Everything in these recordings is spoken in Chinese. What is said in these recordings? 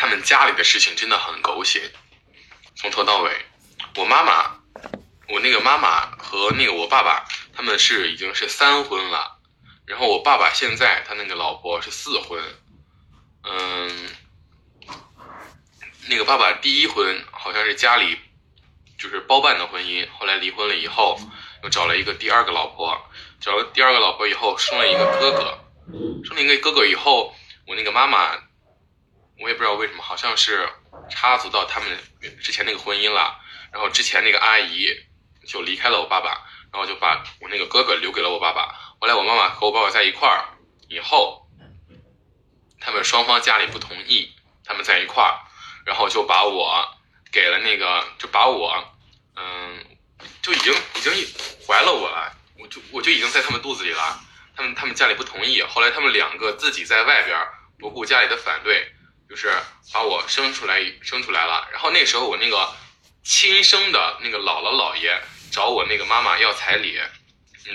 他们家里的事情真的很狗血，从头到尾，我妈妈，我那个妈妈和那个我爸爸，他们是已经是三婚了，然后我爸爸现在他那个老婆是四婚，嗯，那个爸爸第一婚好像是家里就是包办的婚姻，后来离婚了以后，又找了一个第二个老婆，找了第二个老婆以后生了一个哥哥，生了一个哥哥以后，我那个妈妈。我也不知道为什么，好像是插足到他们之前那个婚姻了。然后之前那个阿姨就离开了我爸爸，然后就把我那个哥哥留给了我爸爸。后来我妈妈和我爸爸在一块儿以后，他们双方家里不同意，他们在一块儿，然后就把我给了那个，就把我，嗯，就已经已经怀了我了，我就我就已经在他们肚子里了。他们他们家里不同意，后来他们两个自己在外边不顾家里的反对。就是把我生出来，生出来了。然后那时候我那个亲生的那个姥姥姥爷找我那个妈妈要彩礼，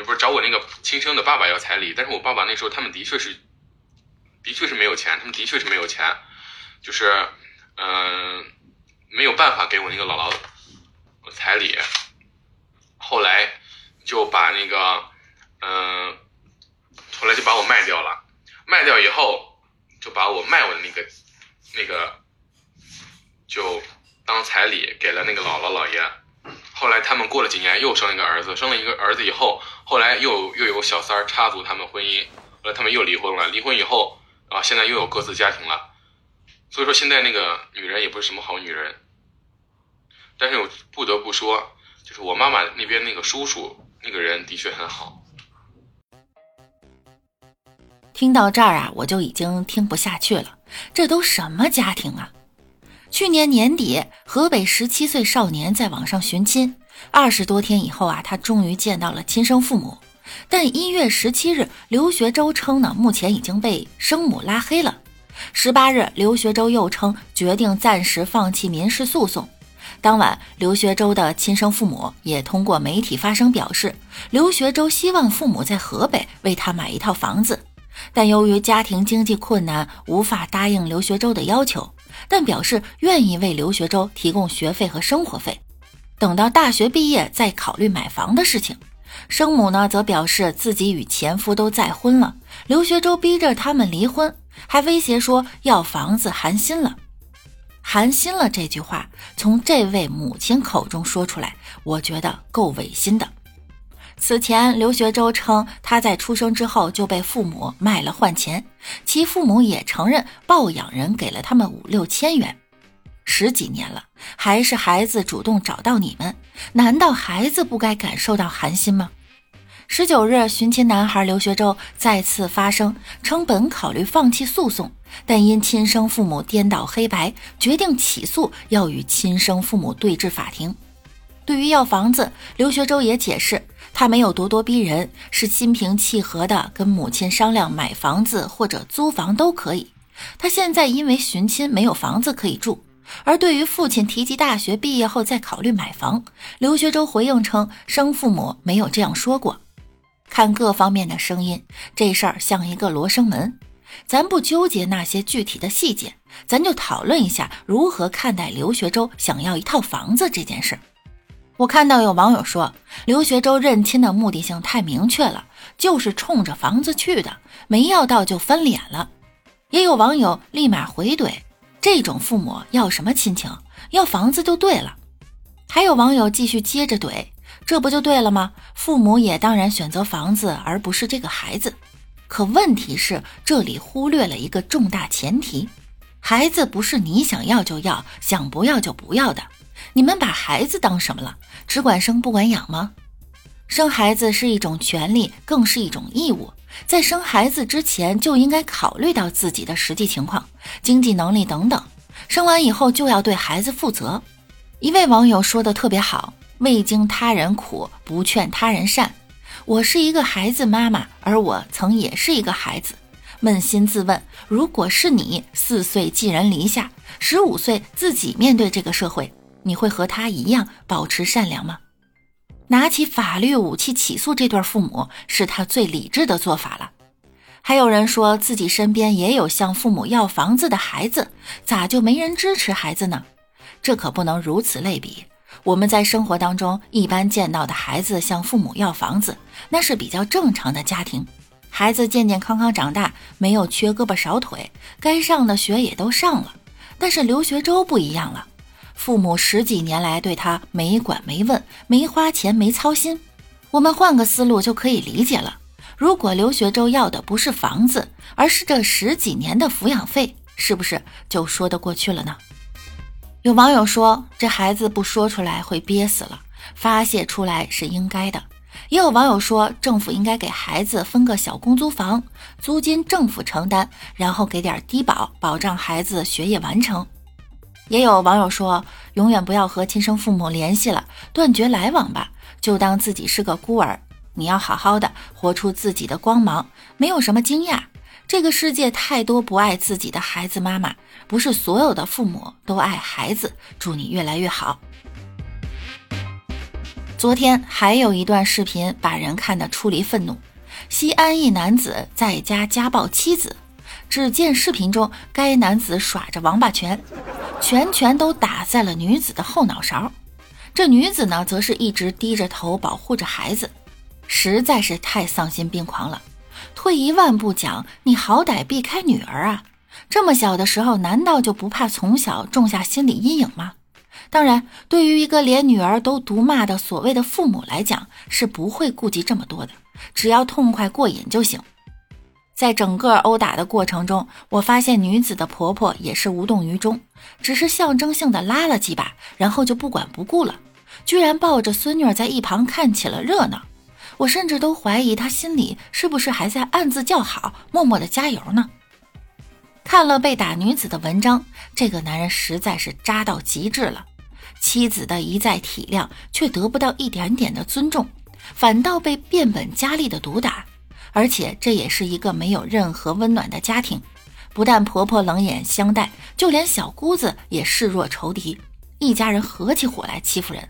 不是找我那个亲生的爸爸要彩礼。但是我爸爸那时候他们的确是，的确是没有钱，他们的确是没有钱，就是嗯没有办法给我那个姥姥彩礼。后来就把那个嗯，后来就把我卖掉了。卖掉以后就把我卖我的那个。那个就当彩礼给了那个姥姥姥爷，后来他们过了几年又生一个儿子，生了一个儿子以后，后来又又有小三儿插足他们婚姻，后来他们又离婚了，离婚以后啊，现在又有各自家庭了，所以说现在那个女人也不是什么好女人，但是我不得不说，就是我妈妈那边那个叔叔那个人的确很好。听到这儿啊，我就已经听不下去了。这都什么家庭啊？去年年底，河北十七岁少年在网上寻亲，二十多天以后啊，他终于见到了亲生父母。但一月十七日，刘学周称呢，目前已经被生母拉黑了。十八日，刘学周又称决定暂时放弃民事诉讼。当晚，刘学周的亲生父母也通过媒体发声表示，刘学周希望父母在河北为他买一套房子。但由于家庭经济困难，无法答应刘学周的要求，但表示愿意为刘学周提供学费和生活费，等到大学毕业再考虑买房的事情。生母呢，则表示自己与前夫都再婚了，刘学周逼着他们离婚，还威胁说要房子寒心了。寒心了这句话从这位母亲口中说出来，我觉得够违心的。此前，刘学周称他在出生之后就被父母卖了换钱，其父母也承认抱养人给了他们五六千元。十几年了，还是孩子主动找到你们，难道孩子不该感受到寒心吗？十九日，寻亲男孩刘学周再次发声，称本考虑放弃诉讼，但因亲生父母颠倒黑白，决定起诉，要与亲生父母对峙法庭。对于要房子，刘学周也解释。他没有咄咄逼人，是心平气和的跟母亲商量买房子或者租房都可以。他现在因为寻亲没有房子可以住，而对于父亲提及大学毕业后再考虑买房，刘学周回应称生父母没有这样说过。看各方面的声音，这事儿像一个罗生门，咱不纠结那些具体的细节，咱就讨论一下如何看待刘学周想要一套房子这件事儿。我看到有网友说，刘学周认亲的目的性太明确了，就是冲着房子去的，没要到就翻脸了。也有网友立马回怼，这种父母要什么亲情？要房子就对了。还有网友继续接着怼，这不就对了吗？父母也当然选择房子，而不是这个孩子。可问题是，这里忽略了一个重大前提：孩子不是你想要就要，想不要就不要的。你们把孩子当什么了？只管生不管养吗？生孩子是一种权利，更是一种义务。在生孩子之前就应该考虑到自己的实际情况、经济能力等等。生完以后就要对孩子负责。一位网友说的特别好：“未经他人苦，不劝他人善。”我是一个孩子妈妈，而我曾也是一个孩子。扪心自问，如果是你四岁寄人篱下，十五岁自己面对这个社会。你会和他一样保持善良吗？拿起法律武器起诉这对父母，是他最理智的做法了。还有人说自己身边也有向父母要房子的孩子，咋就没人支持孩子呢？这可不能如此类比。我们在生活当中一般见到的孩子向父母要房子，那是比较正常的家庭，孩子健健康康长大，没有缺胳膊少腿，该上的学也都上了。但是刘学周不一样了，父母十几年来对他没管没问，没花钱没操心。我们换个思路就可以理解了。如果刘学周要的不是房子，而是这十几年的抚养费，是不是就说得过去了呢？有网友说，这孩子不说出来会憋死了，发泄出来是应该的。也有网友说，政府应该给孩子分个小公租房，租金政府承担，然后给点低保，保障孩子学业完成。也有网友说，永远不要和亲生父母联系了，断绝来往吧，就当自己是个孤儿。你要好好的活出自己的光芒，没有什么惊讶。这个世界太多不爱自己的孩子，妈妈不是所有的父母都爱孩子。祝你越来越好。昨天还有一段视频把人看得出离愤怒。西安一男子在家家暴妻子，只见视频中该男子耍着王八拳，拳拳都打在了女子的后脑勺。这女子呢，则是一直低着头保护着孩子，实在是太丧心病狂了。退一万步讲，你好歹避开女儿啊！这么小的时候，难道就不怕从小种下心理阴影吗？当然，对于一个连女儿都毒骂的所谓的父母来讲，是不会顾及这么多的，只要痛快过瘾就行。在整个殴打的过程中，我发现女子的婆婆也是无动于衷，只是象征性的拉了几把，然后就不管不顾了，居然抱着孙女在一旁看起了热闹。我甚至都怀疑他心里是不是还在暗自叫好，默默的加油呢？看了被打女子的文章，这个男人实在是渣到极致了。妻子的一再体谅，却得不到一点点的尊重，反倒被变本加厉的毒打。而且这也是一个没有任何温暖的家庭，不但婆婆冷眼相待，就连小姑子也视若仇敌，一家人合起伙来欺负人。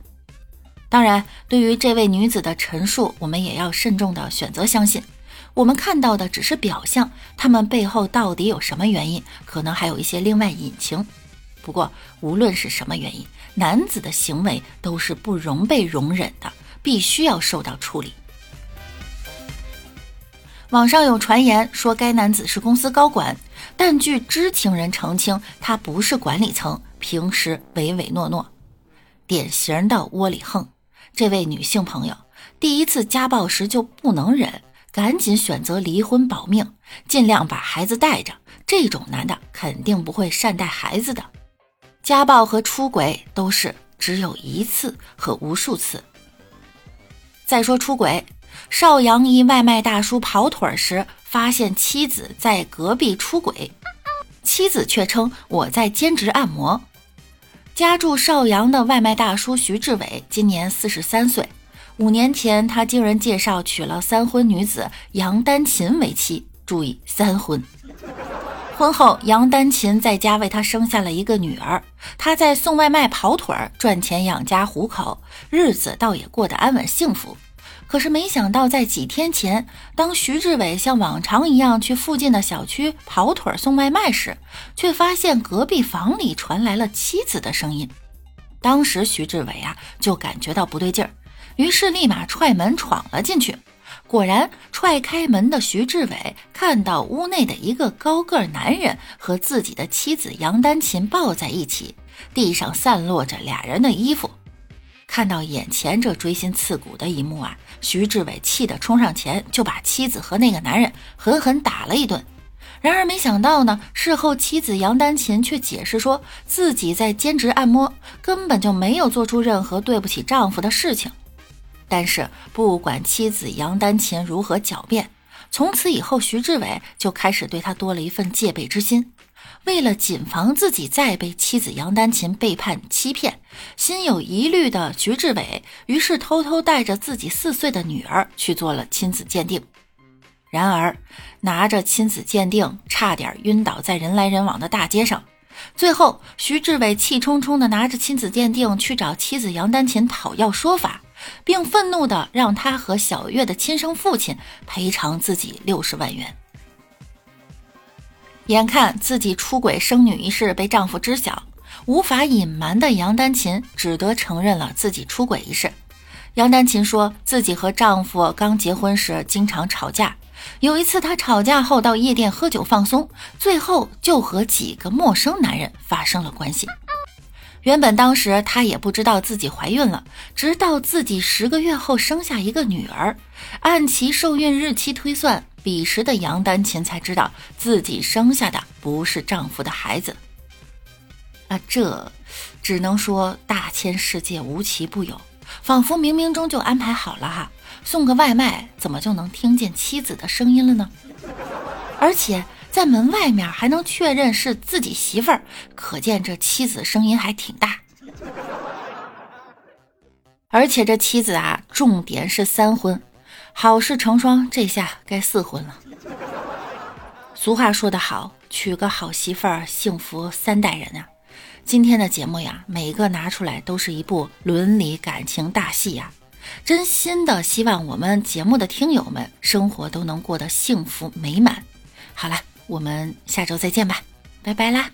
当然，对于这位女子的陈述，我们也要慎重的选择相信。我们看到的只是表象，他们背后到底有什么原因，可能还有一些另外隐情。不过，无论是什么原因，男子的行为都是不容被容忍的，必须要受到处理。网上有传言说该男子是公司高管，但据知情人澄清，他不是管理层，平时唯唯诺诺，典型的窝里横。这位女性朋友第一次家暴时就不能忍，赶紧选择离婚保命，尽量把孩子带着。这种男的肯定不会善待孩子的。家暴和出轨都是只有一次和无数次。再说出轨，邵阳一外卖大叔跑腿时发现妻子在隔壁出轨，妻子却称我在兼职按摩。家住邵阳的外卖大叔徐志伟今年四十三岁。五年前，他经人介绍娶了三婚女子杨丹琴为妻。注意，三婚。婚后，杨丹琴在家为他生下了一个女儿。他在送外卖跑腿儿赚钱养家糊口，日子倒也过得安稳幸福。可是没想到，在几天前，当徐志伟像往常一样去附近的小区跑腿送外卖时，却发现隔壁房里传来了妻子的声音。当时徐志伟啊就感觉到不对劲儿，于是立马踹门闯了进去。果然，踹开门的徐志伟看到屋内的一个高个男人和自己的妻子杨丹琴抱在一起，地上散落着俩人的衣服。看到眼前这锥心刺骨的一幕啊，徐志伟气得冲上前就把妻子和那个男人狠狠打了一顿。然而没想到呢，事后妻子杨丹琴却解释说自己在兼职按摩，根本就没有做出任何对不起丈夫的事情。但是不管妻子杨丹琴如何狡辩，从此以后徐志伟就开始对她多了一份戒备之心。为了谨防自己再被妻子杨丹琴背叛欺骗，心有疑虑的徐志伟于是偷偷带着自己四岁的女儿去做了亲子鉴定。然而，拿着亲子鉴定，差点晕倒在人来人往的大街上。最后，徐志伟气冲冲地拿着亲子鉴定去找妻子杨丹琴讨要说法，并愤怒地让他和小月的亲生父亲赔偿自己六十万元。眼看自己出轨生女一事被丈夫知晓，无法隐瞒的杨丹琴只得承认了自己出轨一事。杨丹琴说自己和丈夫刚结婚时经常吵架，有一次她吵架后到夜店喝酒放松，最后就和几个陌生男人发生了关系。原本当时她也不知道自己怀孕了，直到自己十个月后生下一个女儿，按其受孕日期推算。彼时的杨丹琴才知道自己生下的不是丈夫的孩子，啊，这只能说大千世界无奇不有，仿佛冥冥中就安排好了哈。送个外卖怎么就能听见妻子的声音了呢？而且在门外面还能确认是自己媳妇儿，可见这妻子声音还挺大。而且这妻子啊，重点是三婚。好事成双，这下该四婚了。俗话说得好，娶个好媳妇儿，幸福三代人啊！今天的节目呀，每个拿出来都是一部伦理感情大戏呀！真心的希望我们节目的听友们生活都能过得幸福美满。好了，我们下周再见吧，拜拜啦！